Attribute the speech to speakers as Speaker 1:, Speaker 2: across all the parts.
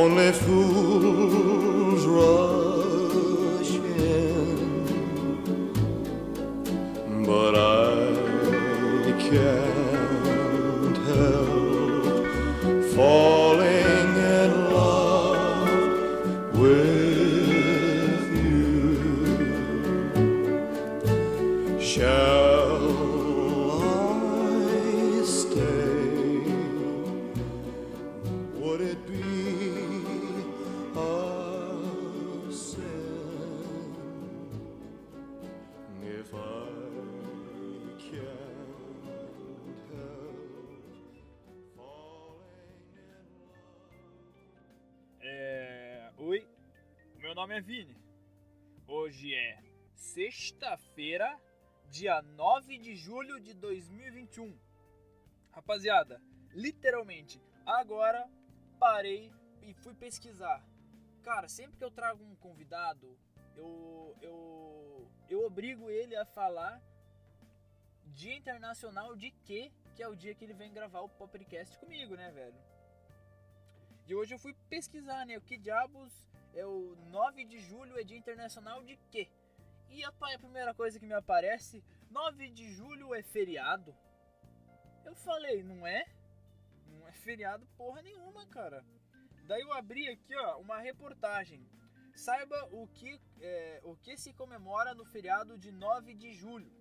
Speaker 1: only
Speaker 2: fool. De julho de 2021. Rapaziada, literalmente, agora parei e fui pesquisar. Cara, sempre que eu trago um convidado, eu, eu, eu obrigo ele a falar Dia Internacional de quê? Que é o dia que ele vem gravar o podcast comigo, né, velho? E hoje eu fui pesquisar, né? O que diabos é o 9 de julho é Dia Internacional de quê? E a, a primeira coisa que me aparece, 9 de julho é feriado? Eu falei, não é? Não é feriado porra nenhuma, cara. Daí eu abri aqui, ó, uma reportagem. Saiba o que, é, o que se comemora no feriado de 9 de julho.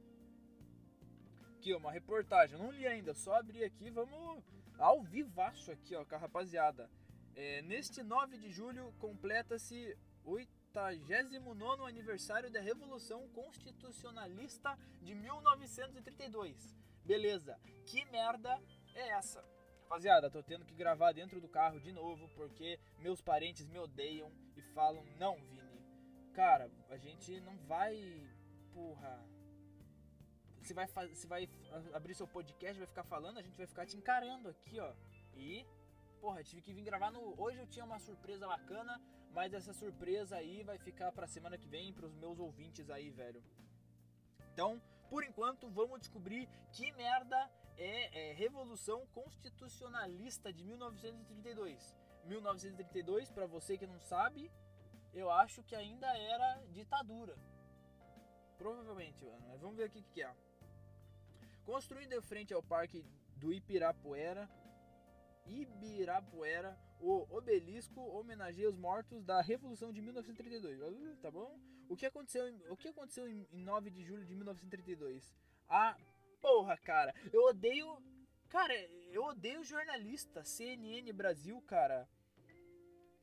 Speaker 2: Aqui, ó, uma reportagem. Não li ainda, só abri aqui, vamos ao vivaço aqui, ó, com a rapaziada. É, neste 9 de julho completa-se 8 79 aniversário da Revolução Constitucionalista de 1932. Beleza, que merda é essa? Rapaziada, tô tendo que gravar dentro do carro de novo porque meus parentes me odeiam e falam: Não, Vini, cara, a gente não vai. Porra. Você vai, faz... você vai abrir seu podcast, vai ficar falando, a gente vai ficar te encarando aqui, ó. E porra, tive que vir gravar no. Hoje eu tinha uma surpresa bacana, mas essa surpresa aí vai ficar pra semana que vem pros meus ouvintes aí, velho. Então, por enquanto, vamos descobrir que merda é, é Revolução Constitucionalista de 1932. 1932, pra você que não sabe, eu acho que ainda era ditadura. Provavelmente, mano. Vamos ver o que que é. Construído em frente ao Parque do Ipirapuera, Ibirapuera, o obelisco homenageia os mortos da Revolução de 1932. Uh, Tá bom? O que aconteceu, em- o que aconteceu em, em 9 de julho de 1932? Ah, porra, cara, eu odeio. Cara, eu odeio jornalista, CNN Brasil, cara.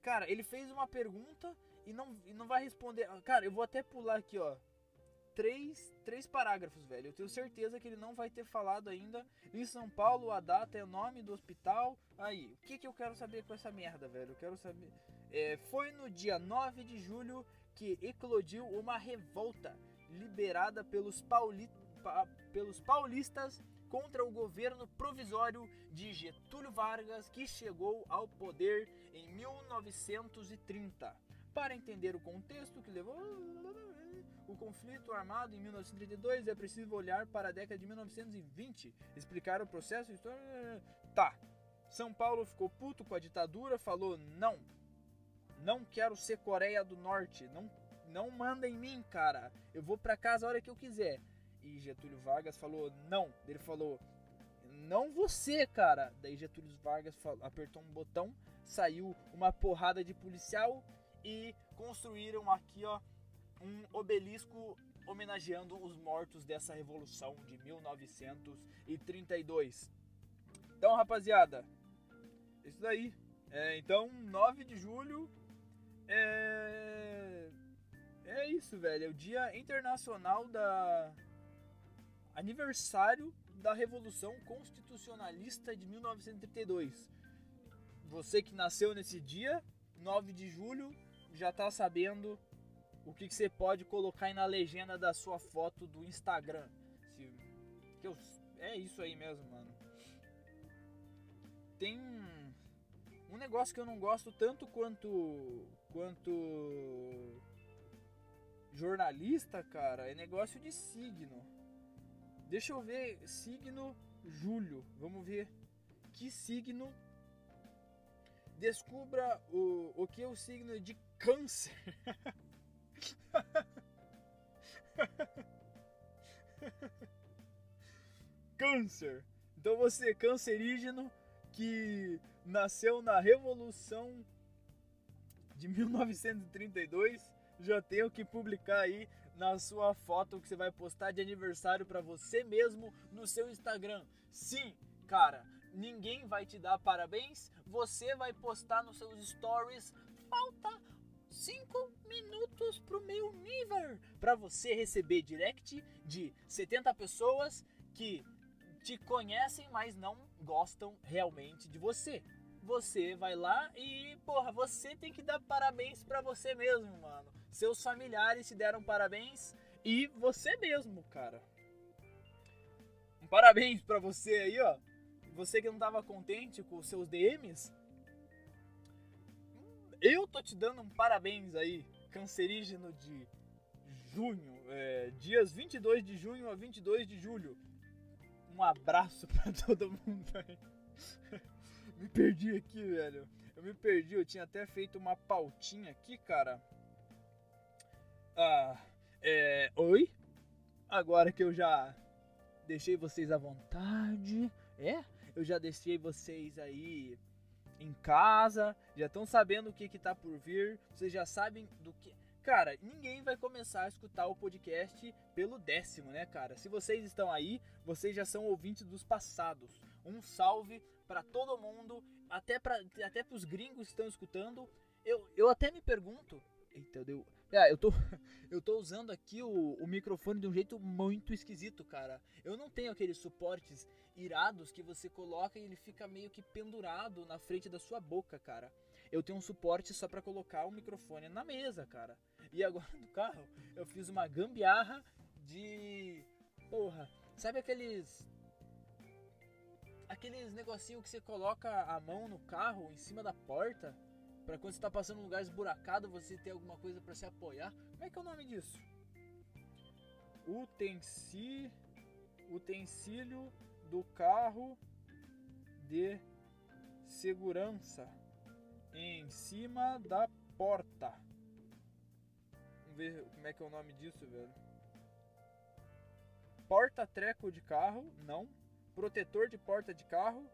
Speaker 2: Cara, ele fez uma pergunta e não, e não vai responder. Cara, eu vou até pular aqui, ó. Três, três parágrafos, velho. Eu tenho certeza que ele não vai ter falado ainda. Em São Paulo, a data é o nome do hospital. Aí, o que, que eu quero saber com essa merda, velho? Eu quero saber. É, foi no dia 9 de julho que eclodiu uma revolta liberada pelos, pauli... pa- pelos paulistas contra o governo provisório de Getúlio Vargas, que chegou ao poder em 1930. Para entender o contexto que levou o conflito armado em 1932, é preciso olhar para a década de 1920, explicar o processo histórico. Tá. São Paulo ficou puto com a ditadura, falou: "Não. Não quero ser Coreia do Norte. Não não manda em mim, cara. Eu vou para casa a hora que eu quiser." E Getúlio Vargas falou: "Não." Ele falou: "Não você, cara." Daí Getúlio Vargas apertou um botão, saiu uma porrada de policial e construíram aqui, ó, um obelisco homenageando os mortos dessa revolução de 1932. Então, rapaziada, isso daí. É, então, 9 de julho é é isso, velho. É o Dia Internacional da aniversário da Revolução Constitucionalista de 1932. Você que nasceu nesse dia, 9 de julho, já tá sabendo o que, que você pode colocar aí na legenda da sua foto do Instagram. Se, que eu, é isso aí mesmo, mano. Tem um negócio que eu não gosto tanto quanto quanto jornalista, cara, é negócio de signo. Deixa eu ver signo Júlio. Vamos ver que signo Descubra o, o que é o signo de câncer. câncer. Então você, cancerígeno, que nasceu na Revolução de 1932, já tenho que publicar aí na sua foto que você vai postar de aniversário para você mesmo no seu Instagram. Sim, cara, ninguém vai te dar parabéns, você vai postar nos seus stories. Falta 5 minutos pro meu nível para você receber direct de 70 pessoas que te conhecem, mas não gostam realmente de você. Você vai lá e, porra, você tem que dar parabéns para você mesmo, mano. Seus familiares te deram parabéns e você mesmo, cara. Um parabéns para você aí, ó. Você que não tava contente com os seus DMs, eu tô te dando um parabéns aí, cancerígeno de junho, é, dias 22 de junho a 22 de julho. Um abraço pra todo mundo aí. me perdi aqui, velho. Eu me perdi, eu tinha até feito uma pautinha aqui, cara. Ah, é. Oi? Agora que eu já deixei vocês à vontade, é? Eu já deixei vocês aí em casa, já estão sabendo o que que tá por vir, vocês já sabem do que. Cara, ninguém vai começar a escutar o podcast pelo décimo, né, cara? Se vocês estão aí, vocês já são ouvintes dos passados. Um salve para todo mundo, até para até pros gringos que estão escutando. Eu, eu até me pergunto, eita, deu, é, eu tô, eu tô usando aqui o, o microfone de um jeito muito esquisito, cara. Eu não tenho aqueles suportes irados que você coloca e ele fica meio que pendurado na frente da sua boca, cara. Eu tenho um suporte só para colocar o microfone na mesa, cara. E agora no carro eu fiz uma gambiarra de. Porra, sabe aqueles. Aqueles negocinho que você coloca a mão no carro em cima da porta? Pra quando você tá passando um lugar esburacado, você ter alguma coisa para se apoiar. Como é que é o nome disso? Utensi... Utensílio do carro de segurança em cima da porta. Vamos ver como é que é o nome disso, velho. Porta-treco de carro, não. Protetor de porta de carro,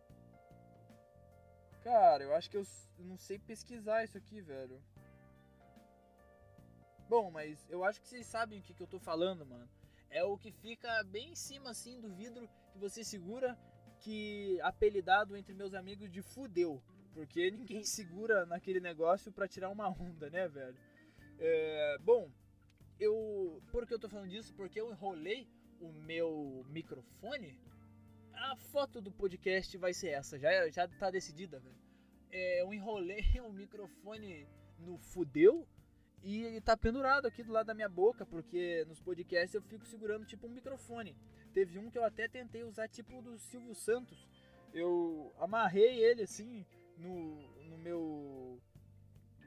Speaker 2: Cara, eu acho que eu não sei pesquisar isso aqui, velho. Bom, mas eu acho que vocês sabem o que, que eu tô falando, mano. É o que fica bem em cima, assim, do vidro que você segura, que apelidado entre meus amigos de fudeu. Porque ninguém segura naquele negócio para tirar uma onda, né, velho? É, bom, eu. Por que eu tô falando disso? Porque eu enrolei o meu microfone a foto do podcast vai ser essa, já, já tá decidida, velho. É, eu enrolei o microfone no fudeu e ele tá pendurado aqui do lado da minha boca, porque nos podcasts eu fico segurando tipo um microfone. Teve um que eu até tentei usar tipo do Silvio Santos. Eu amarrei ele assim no, no meu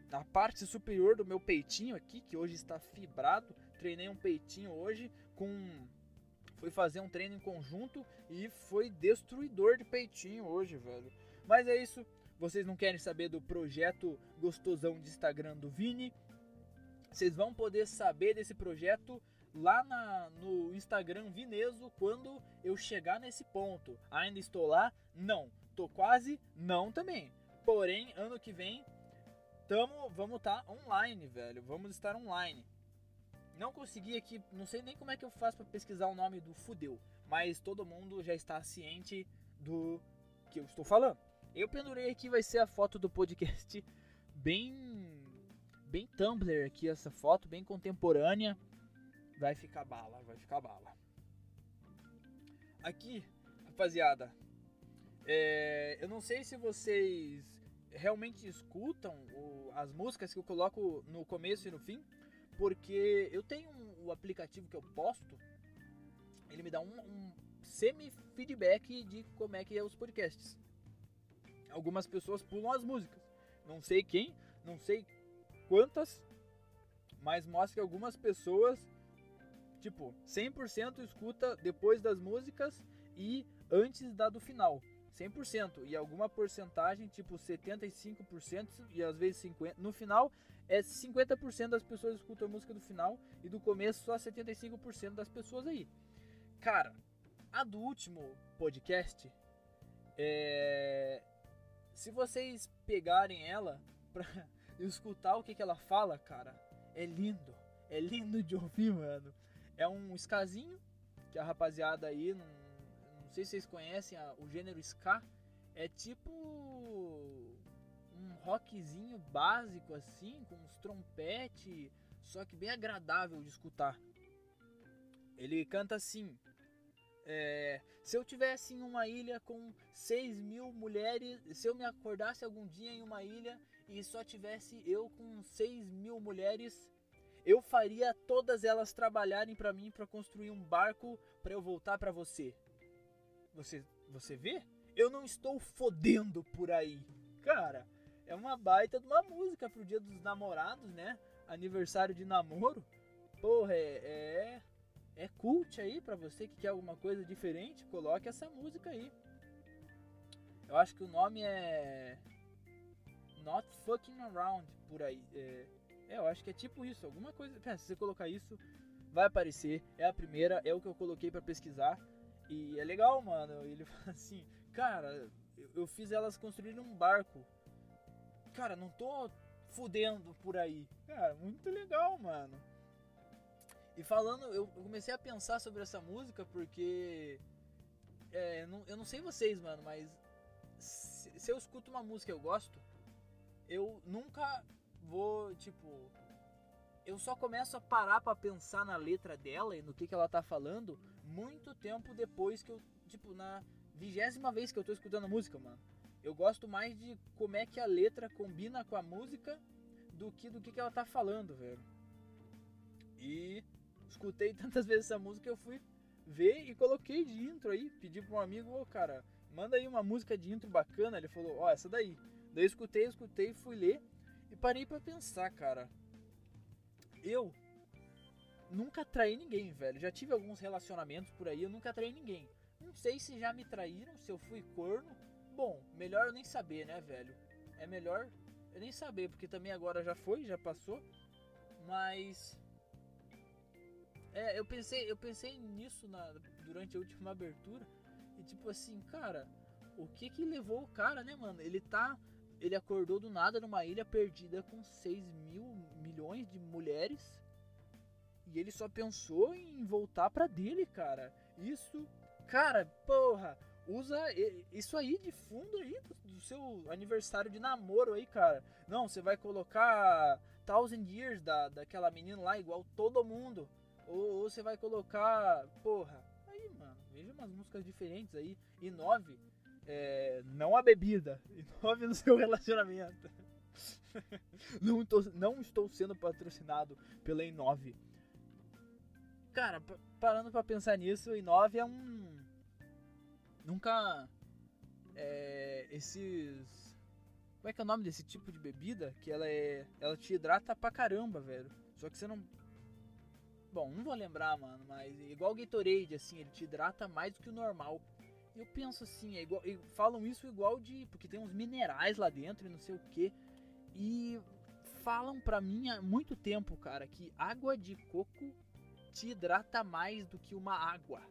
Speaker 2: na parte superior do meu peitinho aqui, que hoje está fibrado. Treinei um peitinho hoje com foi fazer um treino em conjunto e foi destruidor de peitinho hoje, velho. Mas é isso. Vocês não querem saber do projeto gostosão de Instagram do Vini? Vocês vão poder saber desse projeto lá na, no Instagram Vineso quando eu chegar nesse ponto. Ainda estou lá? Não. Tô quase? Não também. Porém, ano que vem, tamo, vamos estar tá online, velho. Vamos estar online. Não consegui aqui, não sei nem como é que eu faço para pesquisar o nome do fudeu, mas todo mundo já está ciente do que eu estou falando. Eu pendurei aqui, vai ser a foto do podcast bem bem Tumblr aqui essa foto, bem contemporânea. Vai ficar bala, vai ficar bala. Aqui, rapaziada, é, eu não sei se vocês realmente escutam o, as músicas que eu coloco no começo e no fim, porque eu tenho um, o aplicativo que eu posto, ele me dá um, um semi-feedback de como é que é os podcasts. Algumas pessoas pulam as músicas. Não sei quem, não sei quantas, mas mostra que algumas pessoas, tipo, 100% escuta depois das músicas e antes da do final. 100%. E alguma porcentagem, tipo 75% e às vezes 50%. No final, é 50% das pessoas escutam a música do final e do começo só 75% das pessoas aí. Cara, a do último podcast, é... se vocês pegarem ela pra escutar o que, que ela fala, cara, é lindo. É lindo de ouvir, mano. É um skazinho que a rapaziada aí, não, não sei se vocês conhecem a, o gênero ska, é tipo rockzinho básico assim, com uns trompete, só que bem agradável de escutar. Ele canta assim: é, se eu tivesse em uma ilha com 6 mil mulheres, se eu me acordasse algum dia em uma ilha e só tivesse eu com 6 mil mulheres, eu faria todas elas trabalharem para mim para construir um barco para eu voltar para você. Você, você vê? Eu não estou fodendo por aí, cara. É uma baita de uma música pro Dia dos Namorados, né? Aniversário de namoro. Porra, é, é é cult aí para você que quer alguma coisa diferente, coloque essa música aí. Eu acho que o nome é Not Fucking Around por aí. É, é eu acho que é tipo isso, alguma coisa. Se você colocar isso, vai aparecer. É a primeira, é o que eu coloquei para pesquisar. E é legal, mano. Ele fala assim, cara, eu, eu fiz elas construírem um barco. Cara, não tô fudendo por aí. Cara, muito legal, mano. E falando, eu comecei a pensar sobre essa música porque. É, não, eu não sei vocês, mano, mas. Se, se eu escuto uma música e eu gosto, eu nunca vou, tipo. Eu só começo a parar para pensar na letra dela e no que, que ela tá falando muito tempo depois que eu. Tipo, na vigésima vez que eu tô escutando a música, mano. Eu gosto mais de como é que a letra combina com a música do que do que, que ela tá falando, velho. E escutei tantas vezes essa música que eu fui ver e coloquei de intro aí. Pedi para um amigo, ô oh, cara, manda aí uma música de intro bacana. Ele falou, ó, oh, essa daí. Daí eu escutei, escutei, fui ler e parei para pensar, cara. Eu nunca traí ninguém, velho. Já tive alguns relacionamentos por aí, eu nunca traí ninguém. Não sei se já me traíram, se eu fui corno. Bom, melhor eu nem saber, né, velho? É melhor eu nem saber, porque também agora já foi, já passou. Mas é, eu pensei, eu pensei nisso na, durante a última abertura. E tipo assim, cara, o que que levou o cara, né, mano? Ele tá. Ele acordou do nada numa ilha perdida com 6 mil milhões de mulheres. E ele só pensou em voltar pra dele, cara. Isso, cara, porra, usa isso aí de fundo aí do, seu aniversário de namoro aí, cara. Não, você vai colocar Thousand Years da, daquela menina lá, igual todo mundo. Ou, você vai colocar. Porra, aí, mano, veja umas músicas diferentes aí. E nove, é, não a bebida. E nove no seu relacionamento. não, tô, não estou sendo patrocinado pela I9. Cara, parando pra pensar nisso, I9 é um. Nunca. É, esses. Como é que é o nome desse tipo de bebida? Que ela é. Ela te hidrata pra caramba, velho. Só que você não Bom, não vou lembrar, mano, mas igual o Gatorade, assim, ele te hidrata mais do que o normal. Eu penso assim, é igual, falam isso igual de. Porque tem uns minerais lá dentro e não sei o que. E falam pra mim há muito tempo, cara, que água de coco te hidrata mais do que uma água.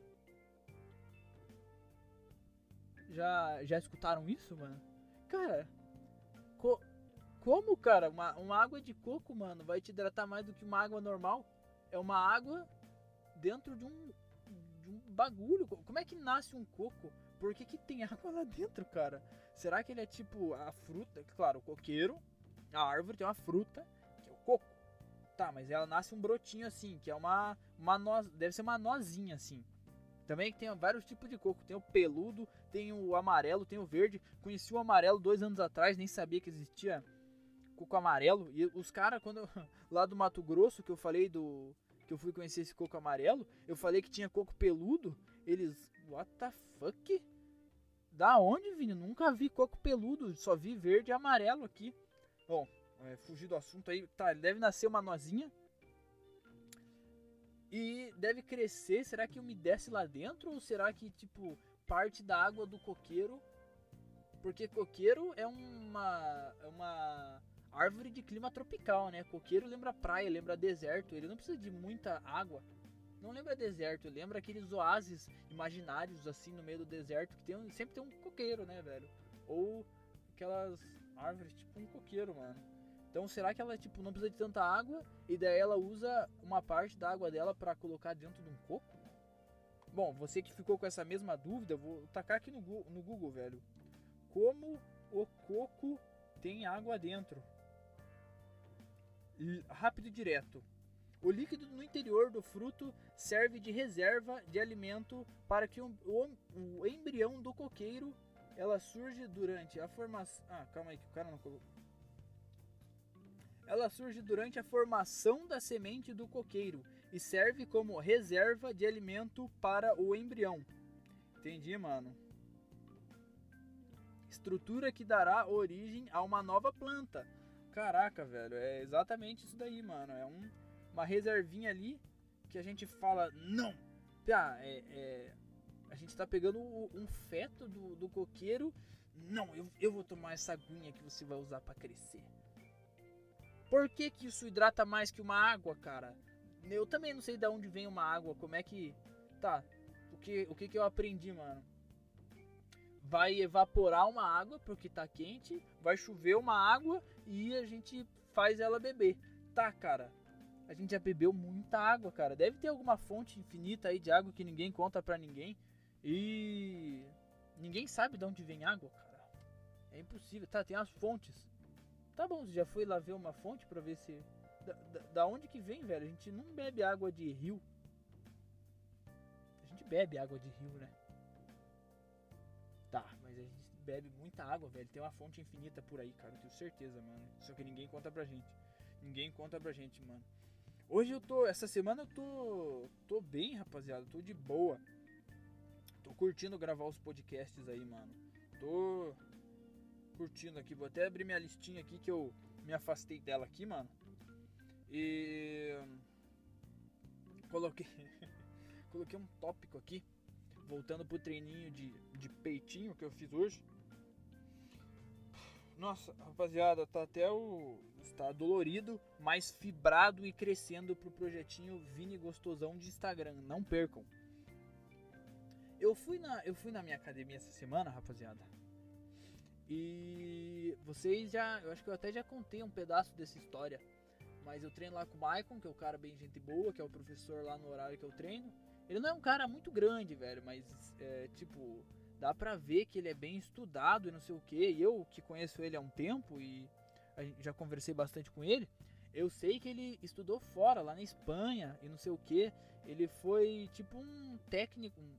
Speaker 2: Já, já escutaram isso, mano? Cara, co como, cara? Uma, uma água de coco, mano, vai te hidratar mais do que uma água normal? é uma água dentro de um, de um bagulho. Como é que nasce um coco? Por que, que tem água lá dentro, cara? Será que ele é tipo a fruta? Claro, o coqueiro, a árvore tem uma fruta, que é o coco. Tá, mas ela nasce um brotinho assim, que é uma, uma noz, deve ser uma nozinha assim. Também tem vários tipos de coco. Tem o peludo, tem o amarelo, tem o verde. Conheci o amarelo dois anos atrás, nem sabia que existia coco amarelo. E os caras, quando lá do Mato Grosso, que eu falei do, que eu fui conhecer esse coco amarelo, eu falei que tinha coco peludo. Eles, what the fuck? Da onde, Vini? Nunca vi coco peludo, só vi verde e amarelo aqui. Bom, é, fugir do assunto aí. Tá, deve nascer uma nozinha. E deve crescer. Será que umedece lá dentro? Ou será que, tipo, parte da água do coqueiro Porque coqueiro é uma, é uma árvore de clima tropical, né? Coqueiro lembra praia, lembra deserto. Ele não precisa de muita água. Não lembra deserto, lembra aqueles oásis imaginários assim no meio do deserto que tem, sempre tem um coqueiro, né, velho? Ou aquelas árvores tipo um coqueiro, mano. Então será que ela tipo não precisa de tanta água e daí ela usa uma parte da água dela pra colocar dentro de um coco? Bom, você que ficou com essa mesma dúvida, vou tacar aqui no, Gu- no Google, velho. Como o coco tem água dentro? Rápido e direto. O líquido no interior do fruto serve de reserva de alimento para que o, o, o embrião do coqueiro ela surge durante a formação. Ah, calma aí que o cara não colocou. Ela surge durante a formação da semente do coqueiro e serve como reserva de alimento para o embrião. Entendi, mano. Estrutura que dará origem a uma nova planta. Caraca, velho, é exatamente isso daí, mano. É um, uma reservinha ali que a gente fala, não! Tá, é, é- a gente tá pegando um feto do, do coqueiro. Não, eu, eu vou tomar essa aguinha que você vai usar pra crescer. Por que, que isso hidrata mais que uma água, cara? Eu também não sei de onde vem uma água, como é que. Tá, o que, o que, que eu aprendi, mano? Vai evaporar uma água porque tá quente, vai chover uma água e a gente faz ela beber. Tá, cara. A gente já bebeu muita água, cara. Deve ter alguma fonte infinita aí de água que ninguém conta pra ninguém. E ninguém sabe de onde vem água, cara. É impossível. Tá, tem as fontes. Tá bom, já foi lá ver uma fonte pra ver se. Da, da, da onde que vem, velho? A gente não bebe água de rio. A gente bebe água de rio, né? Tá, mas a gente bebe muita água, velho. Tem uma fonte infinita por aí, cara. Eu tenho certeza, mano. Só que ninguém conta pra gente. Ninguém conta pra gente, mano. Hoje eu tô. Essa semana eu tô. tô bem, rapaziada. Tô de boa. Tô curtindo gravar os podcasts aí, mano. Tô curtindo aqui. Vou até abrir minha listinha aqui que eu me afastei dela aqui, mano. E. Coloquei. Coloquei um tópico aqui. Voltando pro treininho de, de peitinho que eu fiz hoje. Nossa, rapaziada, tá até o. Está dolorido, mas fibrado e crescendo pro projetinho Vini Gostosão de Instagram. Não percam. Eu fui na, eu fui na minha academia essa semana, rapaziada. E vocês já. Eu acho que eu até já contei um pedaço dessa história. Mas eu treino lá com o Maicon, que é o cara bem gente boa, que é o professor lá no horário que eu treino. Ele não é um cara muito grande, velho, mas é, tipo, dá pra ver que ele é bem estudado e não sei o que. E eu que conheço ele há um tempo e já conversei bastante com ele, eu sei que ele estudou fora, lá na Espanha e não sei o que. Ele foi tipo um técnico, um,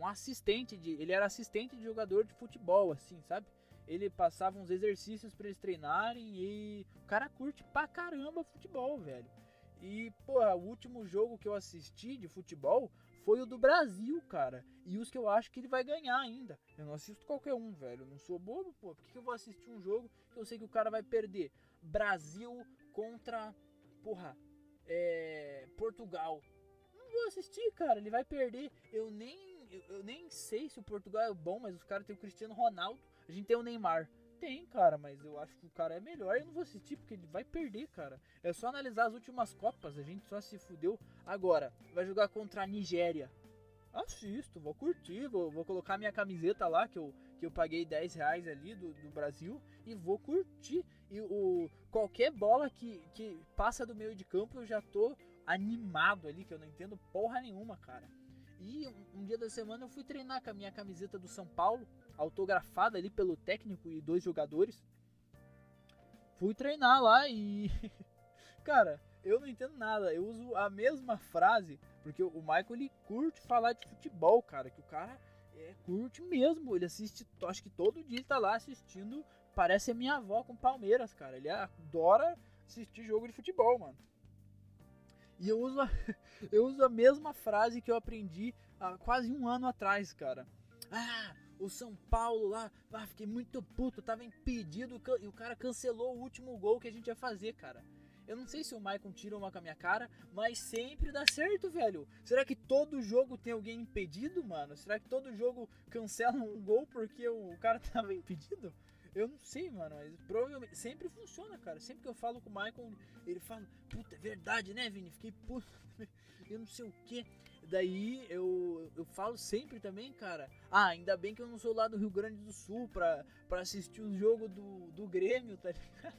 Speaker 2: um assistente de. Ele era assistente de jogador de futebol, assim, sabe? Ele passava uns exercícios pra eles treinarem e o cara curte pra caramba futebol, velho. E, porra, o último jogo que eu assisti de futebol foi o do Brasil, cara. E os que eu acho que ele vai ganhar ainda. Eu não assisto qualquer um, velho. Eu não sou bobo, pô. Por que que eu vou assistir um jogo que eu sei que o cara vai perder? Brasil contra, porra, é, Portugal. Não vou assistir, cara. Ele vai perder. Eu nem, eu, nem sei se o Portugal é bom, mas os caras têm o Cristiano Ronaldo. A gente tem o Neymar. Tem, cara, mas eu acho que o cara é melhor. Eu não vou assistir porque ele vai perder, cara. É só analisar as últimas Copas. A gente só se fudeu. Agora, vai jogar contra a Nigéria. Assisto, vou curtir, vou, vou colocar minha camiseta lá, que eu, que eu paguei 10 reais ali do, do Brasil, e vou curtir. E o, qualquer bola que, que passa do meio de campo, eu já tô animado ali, que eu não entendo porra nenhuma, cara. E um, dia da semana eu fui treinar com a minha camiseta do São Paulo, autografada ali pelo técnico e dois jogadores. Fui treinar lá e. Cara, eu não entendo nada. Eu uso a mesma frase, porque o Michael ele curte falar de futebol, cara. Que o cara é, curte mesmo. Ele assiste, acho que todo dia ele tá lá assistindo. Parece a minha avó com Palmeiras, cara. Ele adora assistir jogo de futebol, mano. E eu uso, a, eu uso a mesma frase que eu aprendi há quase um ano atrás, cara. Ah, o São Paulo lá, ah, fiquei muito puto, tava impedido e o cara cancelou o último gol que a gente ia fazer, cara. Eu não sei se o Maicon tira uma com a minha cara, mas sempre dá certo, velho. Será que todo jogo tem alguém impedido, mano? Será que todo jogo cancela um gol porque o cara tava impedido? Eu não sei, mano, mas provavelmente sempre funciona, cara. Sempre que eu falo com o Maicon, ele fala, puta, é verdade, né, Vini? Fiquei puto, eu não sei o que. Daí eu, eu falo sempre também, cara. Ah, ainda bem que eu não sou lá do Rio Grande do Sul pra, pra assistir o jogo do, do Grêmio, tá ligado?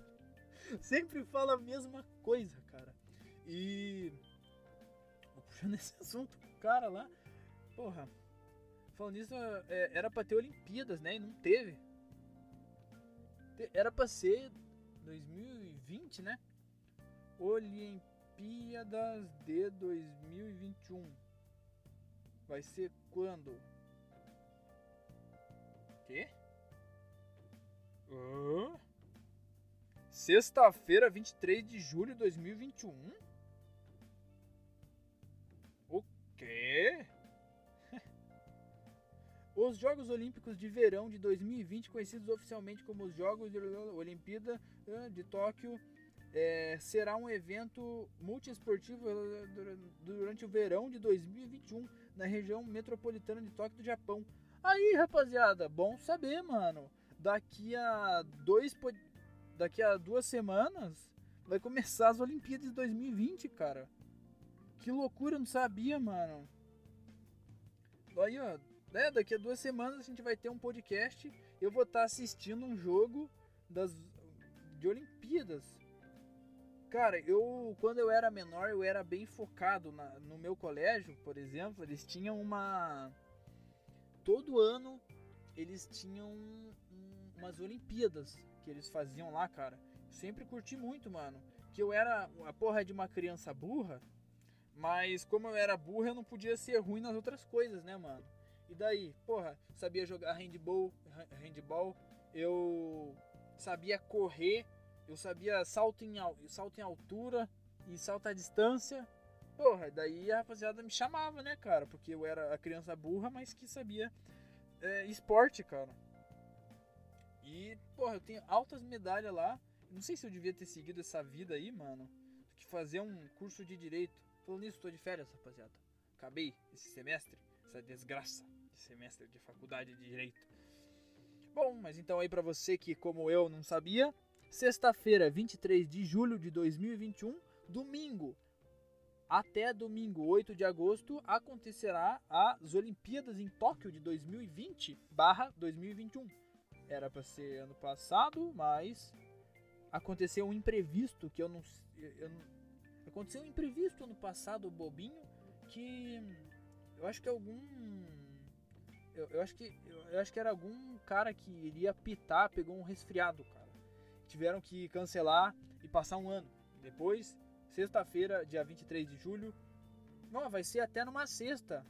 Speaker 2: sempre fala a mesma coisa, cara. E. Puxando esse assunto, cara lá. Porra. Falando nisso, é, era pra ter Olimpíadas, né? E não teve. Era pra ser 2020, né? Olimpíadas de 2021. Vai ser quando? Quê? Hã? Sexta-feira, 23 de julho de 2021? O quê? Os Jogos Olímpicos de Verão de 2020, conhecidos oficialmente como os Jogos de Olimpíada de Tóquio, é, será um evento multiesportivo durante o verão de 2021 na região metropolitana de Tóquio do Japão. Aí, rapaziada, bom saber, mano. Daqui a dois daqui a duas semanas vai começar as Olimpíadas de 2020, cara. Que loucura, não sabia, mano. Aí, ó, né, daqui a duas semanas a gente vai ter um podcast. Eu vou estar tá assistindo um jogo das de Olimpíadas. Cara, eu quando eu era menor, eu era bem focado na, no meu colégio, por exemplo, eles tinham uma todo ano eles tinham um, umas Olimpíadas que eles faziam lá, cara. Sempre curti muito, mano. Que eu era a porra de uma criança burra, mas como eu era burra, eu não podia ser ruim nas outras coisas, né, mano? E daí, porra, sabia jogar handball, handball, eu sabia correr, eu sabia salto em, salto em altura e salto à distância. Porra, daí a rapaziada me chamava, né, cara? Porque eu era a criança burra, mas que sabia é, esporte, cara. E, porra, eu tenho altas medalhas lá. Não sei se eu devia ter seguido essa vida aí, mano. Que fazer um curso de direito. Falando nisso, tô de férias, rapaziada. Acabei esse semestre, essa desgraça de semestre de faculdade de direito. Bom, mas então aí para você que, como eu, não sabia, sexta-feira, 23 de julho de 2021, domingo, até domingo 8 de agosto acontecerá as Olimpíadas em Tóquio de 2020/2021. Era para ser ano passado, mas aconteceu um imprevisto que eu não, eu aconteceu um imprevisto ano passado, bobinho, que eu acho que algum eu, eu acho que eu, eu acho que era algum cara que iria pitar, pegou um resfriado, cara. Tiveram que cancelar e passar um ano. Depois, sexta-feira, dia 23 de julho, não, vai ser até numa sexta.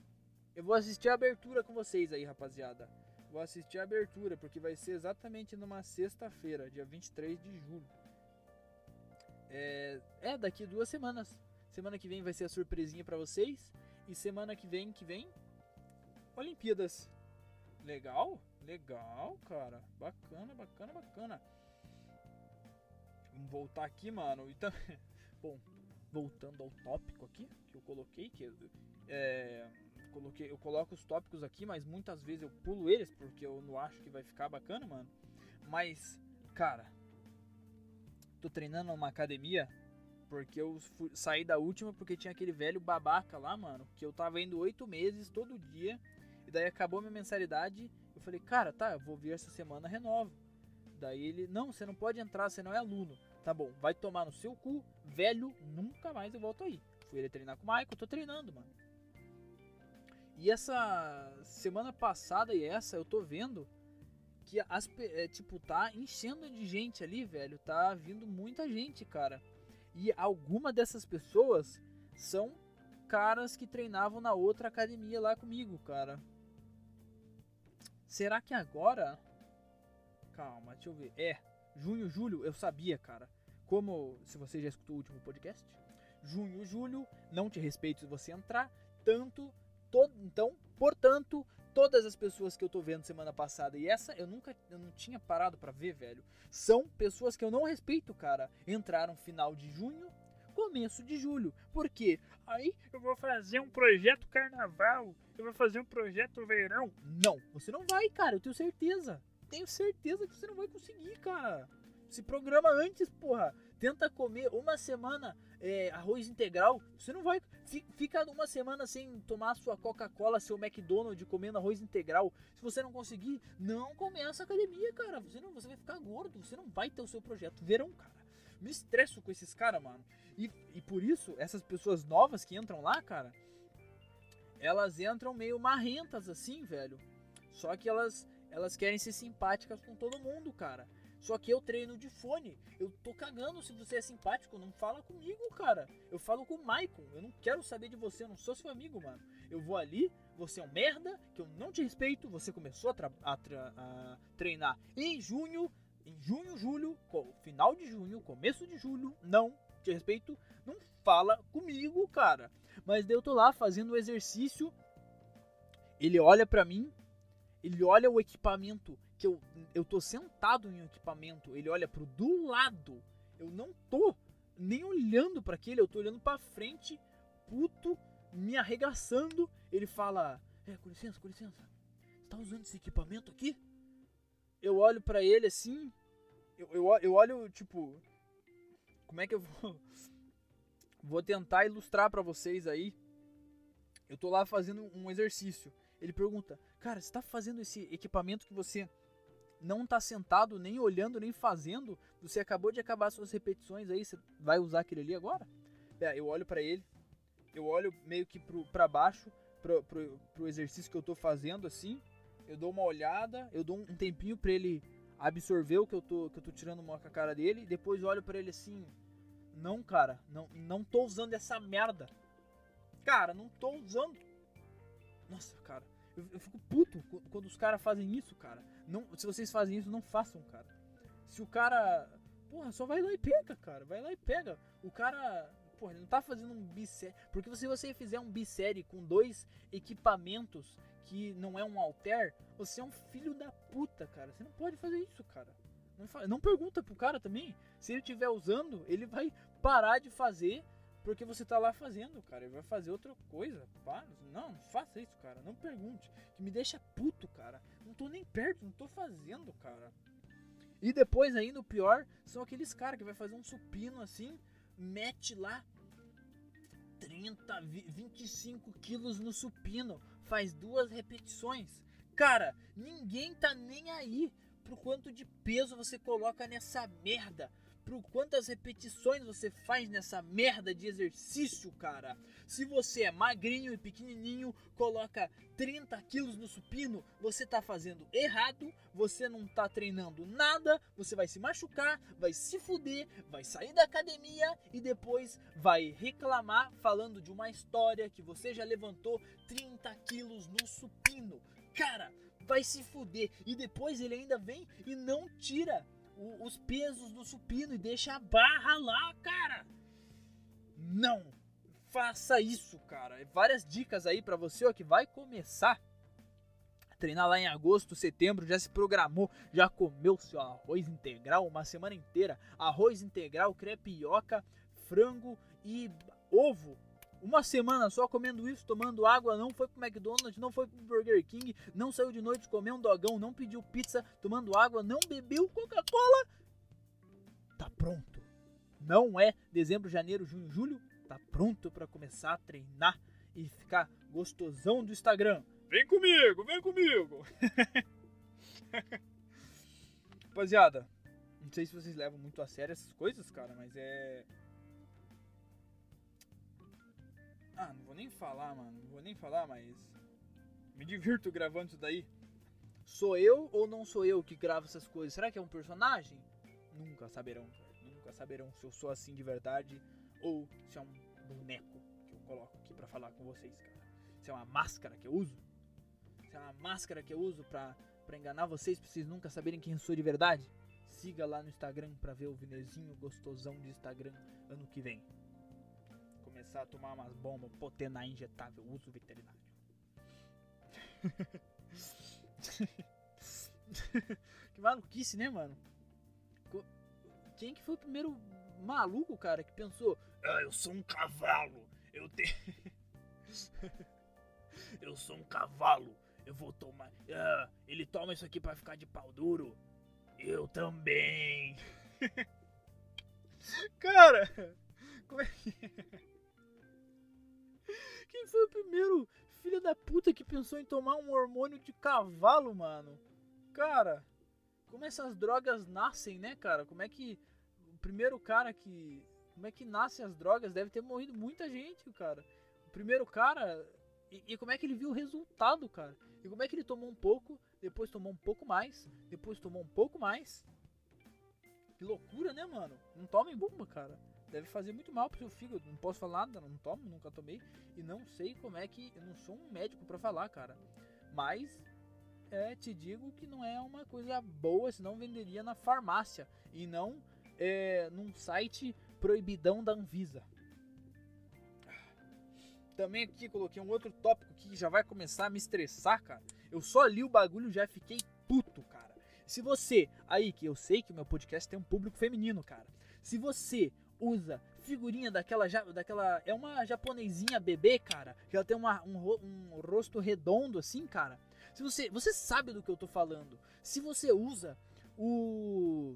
Speaker 2: Eu vou assistir a abertura com vocês aí, rapaziada. Vou assistir a abertura, porque vai ser exatamente numa sexta-feira, dia 23 de julho. É, é, daqui duas semanas. Semana que vem vai ser a surpresinha para vocês. E semana que vem, que vem, Olimpíadas. Legal? Legal, cara. Bacana, bacana, bacana. Vamos voltar aqui, mano. E também... Bom, voltando ao tópico aqui que eu coloquei, que é, coloquei, eu coloco os tópicos aqui, mas muitas vezes eu pulo eles porque eu não acho que vai ficar bacana, mano. Mas, cara, tô treinando numa academia porque eu fui, saí da última porque tinha aquele velho babaca lá, mano, que eu tava indo oito meses todo dia e daí acabou minha mensalidade. Eu falei, cara, tá, eu vou vir essa semana, renovo. Daí ele, não, você não pode entrar, você não é aluno. Tá bom, vai tomar no seu cu, velho, nunca mais eu volto aí. Fui ele treinar com o Michael, tô treinando, mano. E essa semana passada e essa eu tô vendo que as é, tipo tá enchendo de gente ali, velho, tá vindo muita gente, cara. E alguma dessas pessoas são caras que treinavam na outra academia lá comigo, cara. Será que agora Calma, deixa eu ver. É, junho, julho, eu sabia, cara. Como se você já escutou o último podcast, junho, julho, não te respeito se você entrar, tanto Todo, então, portanto, todas as pessoas que eu tô vendo semana passada e essa eu nunca eu não tinha parado pra ver, velho. São pessoas que eu não respeito, cara. Entraram final de junho, começo de julho. Por quê?
Speaker 3: Aí eu vou fazer um projeto carnaval, eu vou fazer um projeto verão.
Speaker 2: Não, você não vai, cara, eu tenho certeza. Tenho certeza que você não vai conseguir, cara. Se programa antes, porra. Tenta comer uma semana é, arroz integral. Você não vai. fi- Fica uma semana sem tomar sua Coca-Cola, seu McDonald's comendo arroz integral. Se você não conseguir, não começa a academia, cara. Você, não, você vai ficar gordo. Você não vai ter o seu projeto verão, cara. Me estresso com esses caras, mano. E, e por isso, essas pessoas novas que entram lá, cara, elas entram meio marrentas assim, velho. Só que elas, elas querem ser simpáticas com todo mundo, cara. Só que eu treino de fone. Eu tô cagando se você é simpático. Não fala comigo, cara. Eu falo com o Maicon. Eu não quero saber de você. Eu não sou seu amigo, mano. Eu vou ali. Você é um merda. Que eu não te respeito. Você começou a, a a treinar em junho. Em junho, julho. Final de junho. Começo de julho. Não te respeito. Não fala comigo, cara. Mas eu tô lá fazendo o exercício. Ele olha pra mim. Ele olha o equipamento que eu, eu tô sentado em um equipamento, ele olha pro do lado. Eu não tô nem olhando para aquele, eu tô olhando para frente, puto, me arregaçando. Ele fala: "É, com licença, com licença. Você tá usando esse equipamento aqui?" Eu olho para ele assim, eu, eu, eu olho tipo como é que eu vou vou tentar ilustrar para vocês aí. Eu tô lá fazendo um exercício. Ele pergunta: "Cara, você tá fazendo esse equipamento que você não tá sentado, nem olhando, nem fazendo. Você acabou de acabar suas repetições aí, você vai usar aquele ali agora? É, eu olho pra ele, eu olho meio que pro, pra baixo, pro, pro, pro exercício que eu tô fazendo, assim. Eu dou uma olhada, eu dou um tempinho pra ele absorver o que eu tô, que eu tô tirando uma com a cara dele. Depois eu olho pra ele assim: Não, cara, não, não tô usando essa merda. Cara, não tô usando. Nossa, cara, eu, eu fico puto qu- quando os caras fazem isso, cara. Não, se vocês fazem isso, não façam, cara. Se o cara. Porra, só vai lá e pega, cara. Vai lá e pega. O cara. Porra, ele não tá fazendo um bissérie. Porque se você fizer um bissérie com dois equipamentos que não é um alter, você é um filho da puta, cara. Você não pode fazer isso, cara. Não, fa- não pergunta pro cara também. Se ele estiver usando, ele vai parar de fazer porque você tá lá fazendo, cara. Ele vai fazer outra coisa. Para. Não, não faça isso, cara. Não pergunte. Que me deixa puto, cara. Não tô nem perto, não tô fazendo, cara. E depois ainda o pior são aqueles caras que vai fazer um supino assim, mete lá 30, vi- 25 quilos no supino, faz duas repetições. Cara, ninguém tá nem aí pro quanto de peso você coloca nessa merda. Pro quantas repetições você faz nessa merda de exercício, cara. Se você é magrinho e pequenininho, coloca 30 quilos no supino, você tá fazendo errado, você não tá treinando nada, você vai se machucar, vai se fuder, vai sair da academia e depois vai reclamar falando de uma história que você já levantou 30 quilos no supino. Cara, vai se fuder. E depois ele ainda vem e não tira o- os pesos do supino e deixa a barra lá, cara. Não faça isso, cara. Várias dicas aí pra você ó, que vai começar a treinar lá em agosto, setembro, já se programou, já comeu seu arroz integral uma semana inteira, arroz integral, crepioca, frango e ovo. Uma semana só comendo isso, tomando água, não foi pro McDonald's, não foi pro Burger King, não saiu de noite comer um dogão, não pediu pizza, tomando água, não bebeu Coca-Cola. Tá pronto. Não é dezembro, janeiro, junho, julho, tá pronto pra começar a treinar e ficar gostosão do Instagram.
Speaker 3: Vem comigo, vem comigo.
Speaker 2: Rapaziada, não sei se vocês levam muito a sério essas coisas, cara, mas é. Vou nem falar, mano. Não vou nem falar, mas. Me divirto gravando isso daí. Sou eu ou não sou eu que gravo essas coisas? Será que é um personagem? Nunca saberão. Nunca saberão se eu sou assim de verdade ou se é um boneco que eu coloco aqui pra falar com vocês, cara. Se é uma máscara que eu uso. Se é uma máscara que eu uso pra, pra enganar vocês, pra vocês nunca saberem quem eu sou de verdade. Siga lá no Instagram pra ver o Vinezinho gostosão de Instagram ano que vem. Começar a tomar umas bombas, potenar injetável, uso veterinário. que maluquice, né, mano? Quem que foi o primeiro maluco, cara, que pensou: Ah, eu sou um cavalo, eu tenho. eu sou um cavalo, eu vou tomar. Ah, ele toma isso aqui pra ficar de pau duro. Eu também. cara, como é que. Quem foi o primeiro filho da puta que pensou em tomar um hormônio de cavalo, mano? Cara, como essas drogas nascem, né, cara? Como é que o primeiro cara que. Como é que nascem as drogas? Deve ter morrido muita gente, cara. O primeiro cara. E, e como é que ele viu o resultado, cara? E como é que ele tomou um pouco, depois tomou um pouco mais, depois tomou um pouco mais? Que loucura, né, mano? Não tomem bomba, cara. Deve fazer muito mal pro seu fígado. Não posso falar nada, não tomo, nunca tomei. E não sei como é que. Eu não sou um médico pra falar, cara. Mas é, te digo que não é uma coisa boa, senão venderia na farmácia e não é, num site proibidão da Anvisa. Também aqui coloquei um outro tópico que já vai começar a me estressar, cara. Eu só li o bagulho e já fiquei puto, cara. Se você, aí que eu sei que o meu podcast tem um público feminino, cara. Se você usa figurinha daquela, daquela é uma japonesinha bebê, cara, que ela tem uma- um, um rosto redondo assim, cara. Se você, você sabe do que eu tô falando. Se você usa o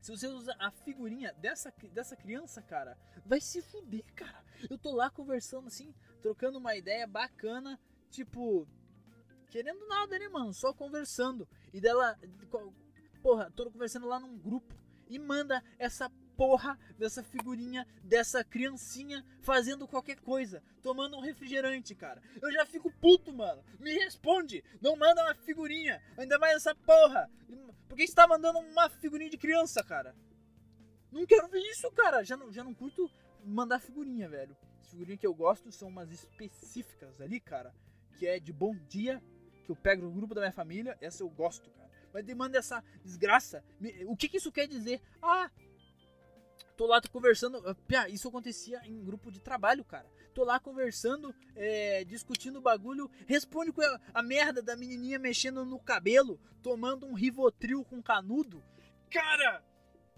Speaker 2: se você usa a figurinha dessa, dessa criança, cara, vai se fuder, cara. Eu tô lá conversando assim, trocando uma ideia bacana, tipo, querendo nada, né, mano? Só conversando. E dela, porra, tô conversando lá num grupo e manda essa porra dessa figurinha dessa criancinha fazendo qualquer coisa, tomando um refrigerante, cara. Eu já fico puto, mano. Me responde, não manda uma figurinha, ainda mais essa porra. Por que você tá mandando uma figurinha de criança, cara? Não quero ver isso, cara. Já não, já não curto mandar figurinha, velho. As figurinhas que eu gosto são umas específicas ali, cara. Que é de bom dia, que eu pego no grupo da minha família. Essa eu gosto, cara. Mas demanda essa desgraça. O que, que isso quer dizer? Ah, tô lá tô conversando. ah, Pia, isso acontecia em grupo de trabalho, cara. Tô lá conversando, é, discutindo o bagulho. Responde com a, a merda da menininha mexendo no cabelo, tomando um rivotril com canudo. Cara,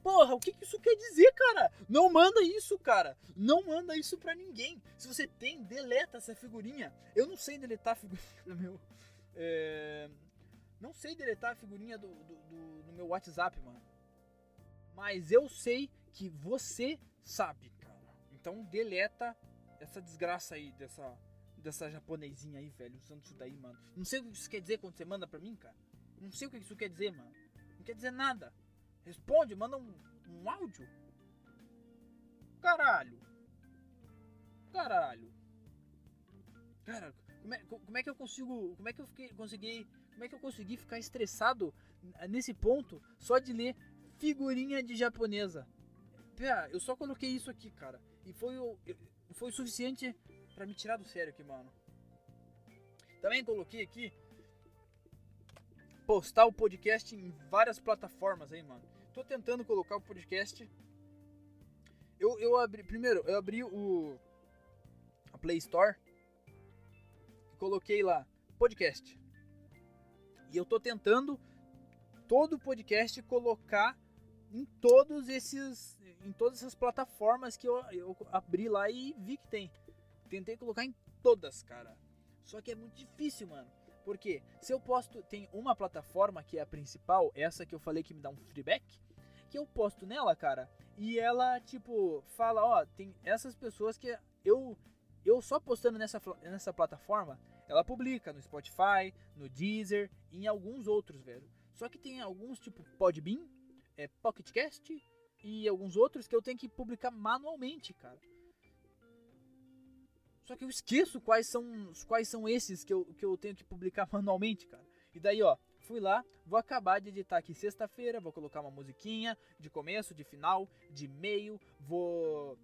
Speaker 2: porra, o que, que isso quer dizer, cara? Não manda isso, cara. Não manda isso pra ninguém. Se você tem, deleta essa figurinha. Eu não sei deletar a figurinha meu. é, não sei deletar a figurinha do, do, do- do meu WhatsApp, mano. Mas eu sei que você sabe, cara. Então deleta essa desgraça aí dessa dessa japonesinha aí, velho, usando isso daí, mano. Não sei o que isso quer dizer quando você manda pra mim, cara. Não sei o que isso quer dizer, mano. Não quer dizer nada. Responde, manda um, um áudio. Caralho. Caralho. Cara, como é, como é que eu consigo. Como é que eu fiquei, consegui. Como é que eu consegui ficar estressado nesse ponto só de ler figurinha de japonesa? Pera, eu só coloquei isso aqui, cara. E foi o. Foi o suficiente pra me tirar do sério aqui, mano. Também coloquei aqui postar o podcast em várias plataformas aí, mano. Tô tentando colocar o podcast. Eu, eu abri. Primeiro, eu abri o. A Play Store. Coloquei lá. Podcast. E eu tô tentando todo o podcast colocar em todos esses. Em todas essas plataformas que eu, eu abri lá e vi que tem. Tentei colocar em todas, cara. Só que é muito difícil, mano. Porque se eu posto, tem uma plataforma que é a principal, essa que eu falei que me dá um feedback, que eu posto nela, cara, e ela tipo fala, ó, tem essas pessoas que eu eu só postando nessa nessa plataforma, ela publica no Spotify, no Deezer em alguns outros, velho. Só que tem alguns tipo Podbean, é Pocketcast e alguns outros que eu tenho que publicar manualmente, cara. Só que eu esqueço quais são, quais são esses que eu, que eu tenho que publicar manualmente, cara. E daí, ó, fui lá, vou acabar de editar aqui sexta-feira, vou colocar uma musiquinha de começo, de final, de meio, vou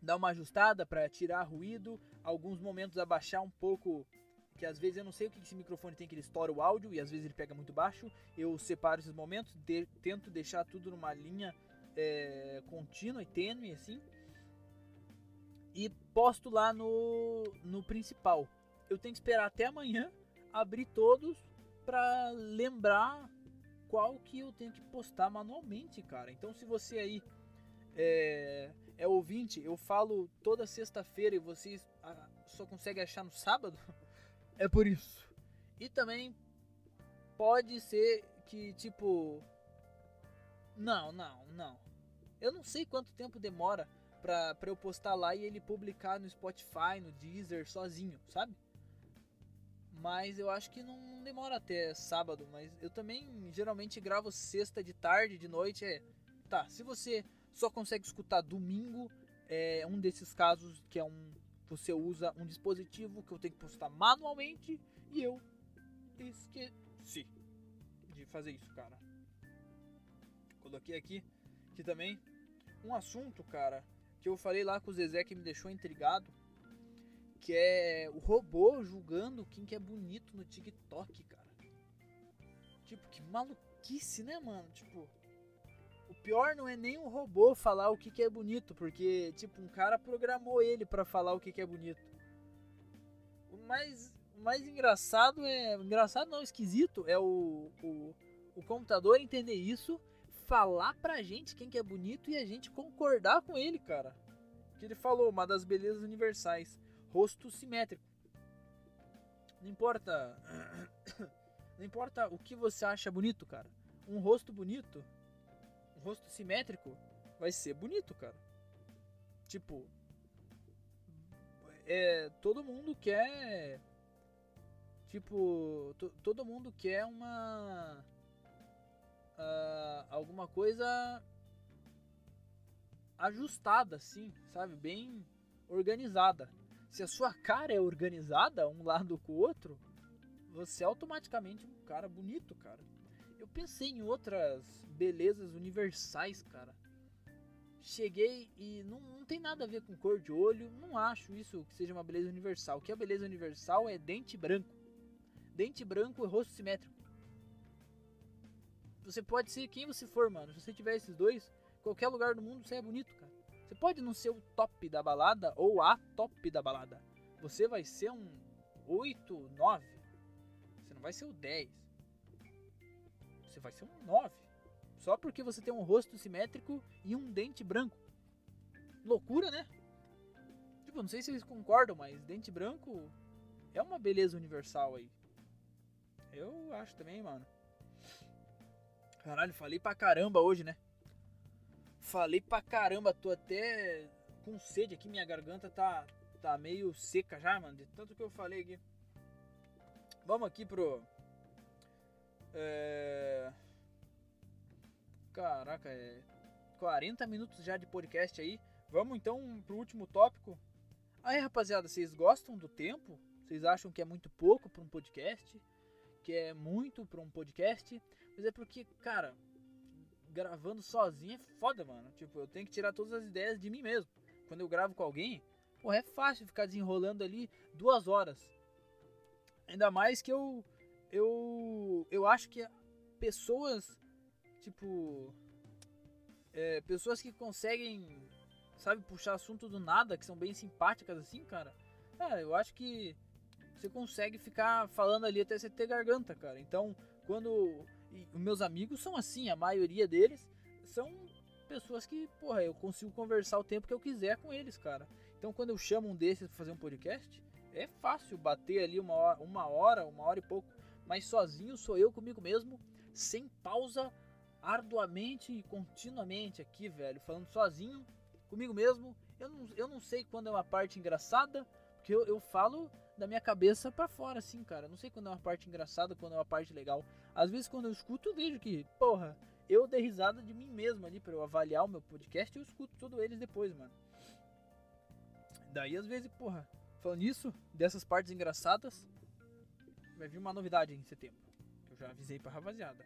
Speaker 2: dar uma ajustada para tirar ruído, alguns momentos abaixar um pouco, que às vezes eu não sei o que esse microfone tem que ele estoura o áudio e às vezes ele pega muito baixo. Eu separo esses momentos, de- tento deixar tudo numa linha é, contínua e tênue assim e posto lá no, no principal. Eu tenho que esperar até amanhã abrir todos pra lembrar qual que eu tenho que postar manualmente, cara. Então se você aí é, é ouvinte, eu falo toda sexta-feira e vocês ah, só conseguem achar no sábado, é por isso. E também pode ser que, tipo. Não, não, não. Eu não sei quanto tempo demora pra, eu postar lá e ele publicar no Spotify, no Deezer, sozinho, sabe? Mas eu acho que não demora até sábado. Mas eu também geralmente gravo sexta de tarde, de noite. É. Tá, se você só consegue escutar domingo, é um desses casos que é um. Você usa um dispositivo que eu tenho que postar manualmente e eu esqueci de fazer isso, cara. Coloquei aqui que também um assunto, cara, que eu falei lá com o Zezé que me deixou intrigado, que é o robô julgando quem que é bonito no TikTok, cara. Tipo, que maluquice, né, mano? Tipo, pior não é nem um robô falar o que que é bonito, porque tipo, um cara programou ele para falar o que que é bonito. O mais o mais engraçado é. Engraçado não, esquisito é o, o, o computador entender isso, falar pra gente quem que é bonito e a gente concordar com ele, cara. Que ele falou, uma das belezas universais. Rosto simétrico. Não importa. Não importa o que você acha bonito, cara. Um rosto bonito, rosto simétrico, vai ser bonito, cara. Tipo. É. Todo mundo quer Tipo, todo mundo quer uma. Uh, alguma coisa ajustada, assim, sabe? Bem organizada. Se a sua cara é organizada, um lado com o outro, você é automaticamente um cara bonito, cara. Eu pensei em outras belezas universais, cara. Cheguei e não, não tem nada a ver com cor de olho, não acho isso que seja uma beleza universal. O que é beleza universal é dente branco dente branco e rosto simétrico. Você pode ser quem você for, mano. Se você tiver esses dois, qualquer lugar do mundo você é bonito, cara. Você pode não ser o top da balada ou a top da balada. Você vai ser um 8, 9. Você não vai ser o 10. Você vai ser um 9. Só porque você tem um rosto simétrico e um dente branco. Loucura, né? Tipo, não sei se vocês concordam, mas dente branco é uma beleza universal aí. Eu acho também, mano. Caralho, falei pra caramba hoje, né? Falei pra caramba, tô até com sede aqui, minha garganta tá, tá meio seca já, mano, de tanto que eu falei aqui. Vamos aqui pro. É... Caraca, é 40 minutos já de podcast aí. Vamos então pro último tópico. Aí, rapaziada, vocês gostam do tempo? Vocês acham que é muito pouco para um podcast? que é muito pra um podcast, mas é porque, cara, gravando sozinho é foda, mano. Tipo, eu tenho que tirar todas as ideias de mim mesmo. Quando eu gravo com alguém, pô, é fácil ficar desenrolando ali duas horas. Ainda mais que eu. Eu. Eu acho que pessoas. Tipo. É, pessoas que conseguem. Sabe, puxar assunto do nada, que são bem simpáticas assim, cara. Cara, eu acho que você consegue ficar falando ali até você ter garganta, cara. Então, quando. os meus amigos são assim, a maioria deles são pessoas que, porra, eu consigo conversar o tempo que eu quiser com eles, cara. Então, quando eu chamo um desses pra fazer um podcast, é fácil bater ali uma hora, uma hora, uma hora e pouco. Mas sozinho sou eu comigo mesmo, sem pausa, arduamente e continuamente aqui, velho, falando sozinho, comigo mesmo. Eu não, eu não sei quando é uma parte engraçada, porque eu, eu falo da minha cabeça para fora, assim, cara. Não sei quando é uma parte engraçada, quando é uma parte legal. Às vezes, quando eu escuto, eu vejo que, porra, eu dei risada de mim mesmo ali para eu avaliar o meu podcast eu escuto todos eles depois, mano. Daí, às vezes, porra, falando nisso, dessas partes engraçadas, vai vir uma novidade em setembro. Que eu já avisei pra rapaziada.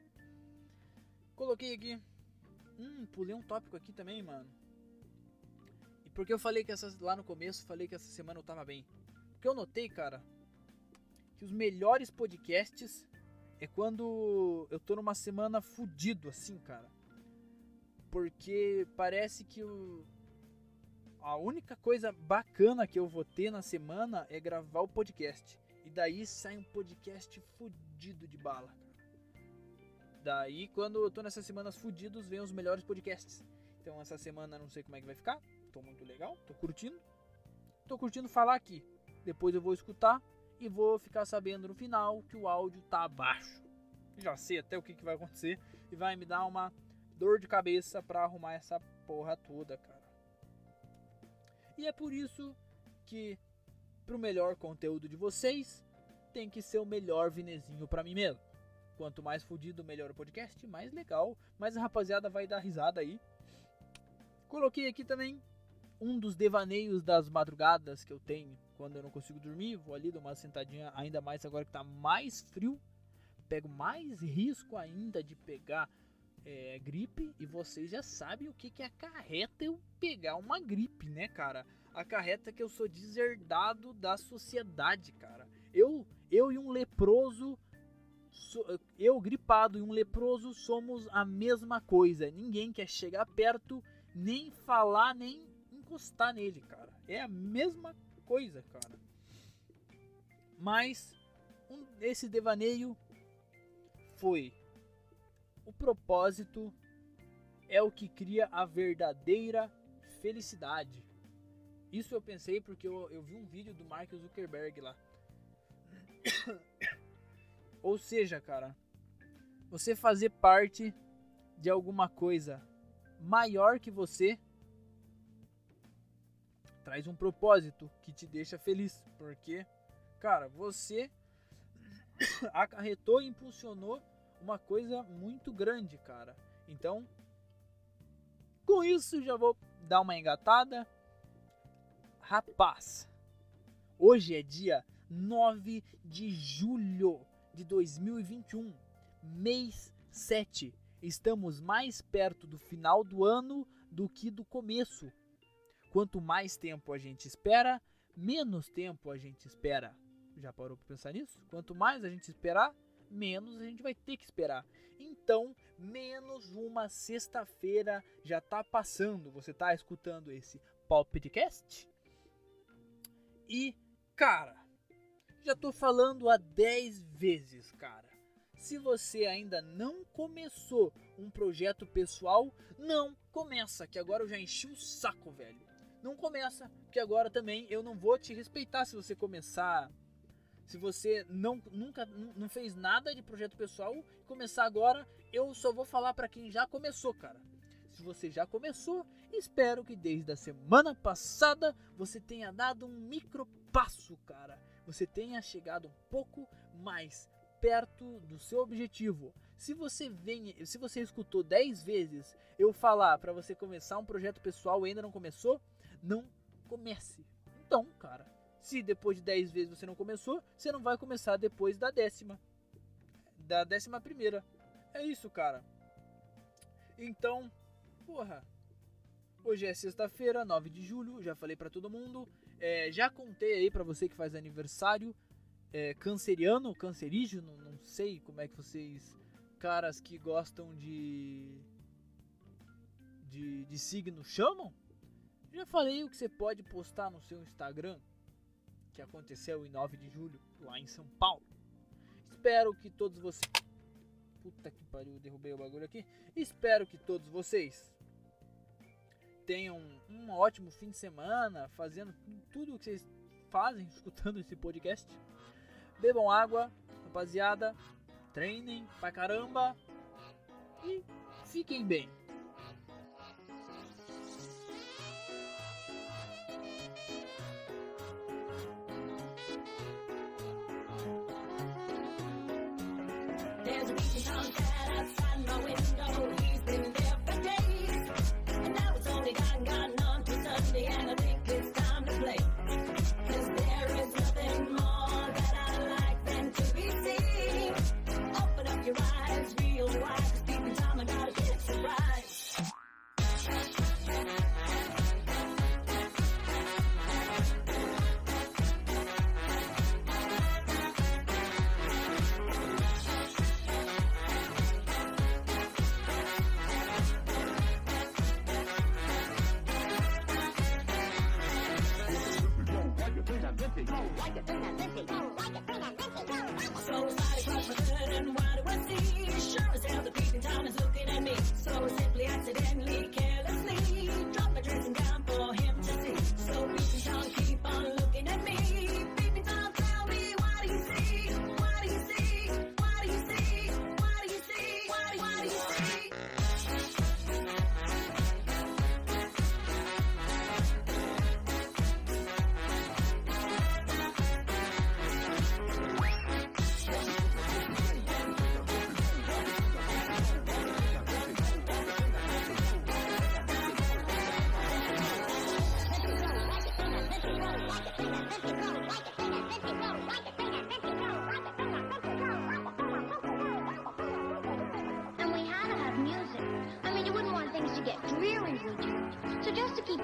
Speaker 2: Coloquei aqui. Hum, pulei um tópico aqui também, mano. E porque eu falei que essa, lá no começo, falei que essa semana eu tava bem que eu notei, cara, que os melhores podcasts é quando eu tô numa semana fudido, assim, cara. Porque parece que a única coisa bacana que eu vou ter na semana é gravar o podcast. E daí sai um podcast fudido de bala. Daí, quando eu tô nessas semanas fudidos, vem os melhores podcasts. Então, essa semana não sei como é que vai ficar. Tô muito legal, tô curtindo. Tô curtindo falar aqui. Depois eu vou escutar e vou ficar sabendo no final que o áudio tá baixo. Já sei até o que, que vai acontecer e vai me dar uma dor de cabeça pra arrumar essa porra toda, cara. E é por isso que pro melhor conteúdo de vocês tem que ser o melhor vinezinho pra mim mesmo. Quanto mais fudido, melhor o podcast, mais legal. Mas a rapaziada vai dar risada aí. Coloquei aqui também um dos devaneios das madrugadas que eu tenho quando eu não consigo dormir. Vou ali dar uma sentadinha, ainda mais agora que tá mais frio. Pego mais risco ainda de pegar é, gripe. E vocês já sabem o que, que acarreta eu pegar uma gripe, né, cara? Acarreta que eu sou deserdado da sociedade, cara. Eu, eu e um leproso eu gripado e um leproso somos a mesma coisa. Ninguém quer chegar perto, nem falar, nem encostar nele, cara. É a mesma coisa, cara. Mas um, esse devaneio foi o propósito é o que cria a verdadeira felicidade. Isso eu pensei porque eu, eu vi um vídeo do Mark Zuckerberg lá. Ou seja, cara, você fazer parte de alguma coisa maior que você traz um propósito que te deixa feliz, porque, cara, você acarretou e impulsionou uma coisa muito grande, cara. Então, com isso já vou dar uma engatada. Rapaz, hoje é dia 9 de julho de 2021, mês 7. Estamos mais perto do final do ano do que do começo. Quanto mais tempo a gente espera, menos tempo a gente espera. Já parou para pensar nisso? Quanto mais a gente esperar, menos a gente vai ter que esperar. Então, menos uma sexta-feira já tá passando. Você tá escutando esse podcast? E, cara, já tô falando há 10 vezes, cara. Se você ainda não começou um projeto pessoal, não começa, que agora eu já enchi o saco, velho. Não começa, que agora também eu não vou te respeitar se você começar. Se você não nunca não fez nada de projeto pessoal, começar agora, eu só vou falar para quem já começou, cara. Se você já começou, espero que desde a semana passada você tenha dado um micro passo, cara você tenha chegado um pouco mais perto do seu objetivo. Se você vem, se você escutou 10 vezes eu falar para você começar um projeto pessoal e ainda não começou, não comece. Então, cara, se depois de 10 vezes você não começou, você não vai começar depois da décima. Da décima primeira. É isso, cara. Então, porra. Hoje é sexta-feira, 9 de julho, já falei para todo mundo. É, já contei aí para você que faz aniversário é, canceriano, cancerígeno, não sei como é que vocês, caras que gostam de, de, de signo, chamam. Já falei o que você pode postar no seu Instagram, que aconteceu em 9 de julho, lá em São Paulo. Espero que todos vocês. Puta que pariu, derrubei o bagulho aqui. Espero que todos vocês tenham um ótimo fim de semana, fazendo tudo o que vocês fazem, escutando esse podcast. Bebam água, rapaziada. Treinem pra caramba. E fiquem bem.
Speaker 4: There's a my window. Go like
Speaker 5: a that?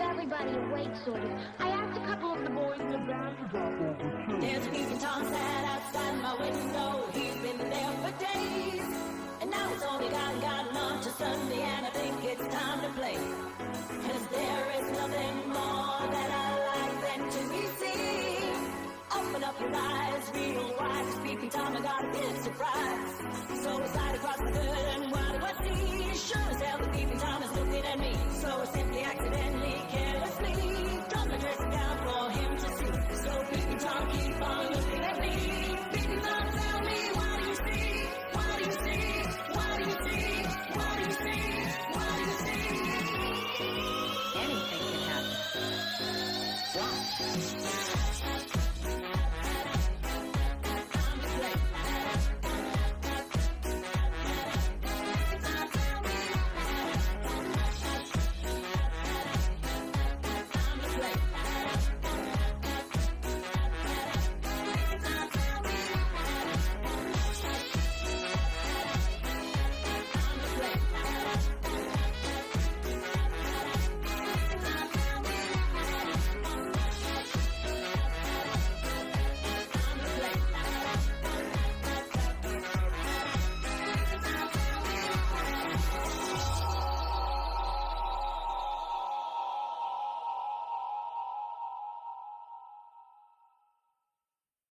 Speaker 5: Everybody awake, sort of, I asked a couple of the boys in the band to drop over.
Speaker 4: There's a peeping Tom sat outside my window. He's been there for days. And now it's only gotten, gotten on to Sunday, and I think it's time to play. Cause there is nothing more that I like than to be seen. Open up your eyes, real wide. This peeping Tom, I got a big surprise. So I slide across the hood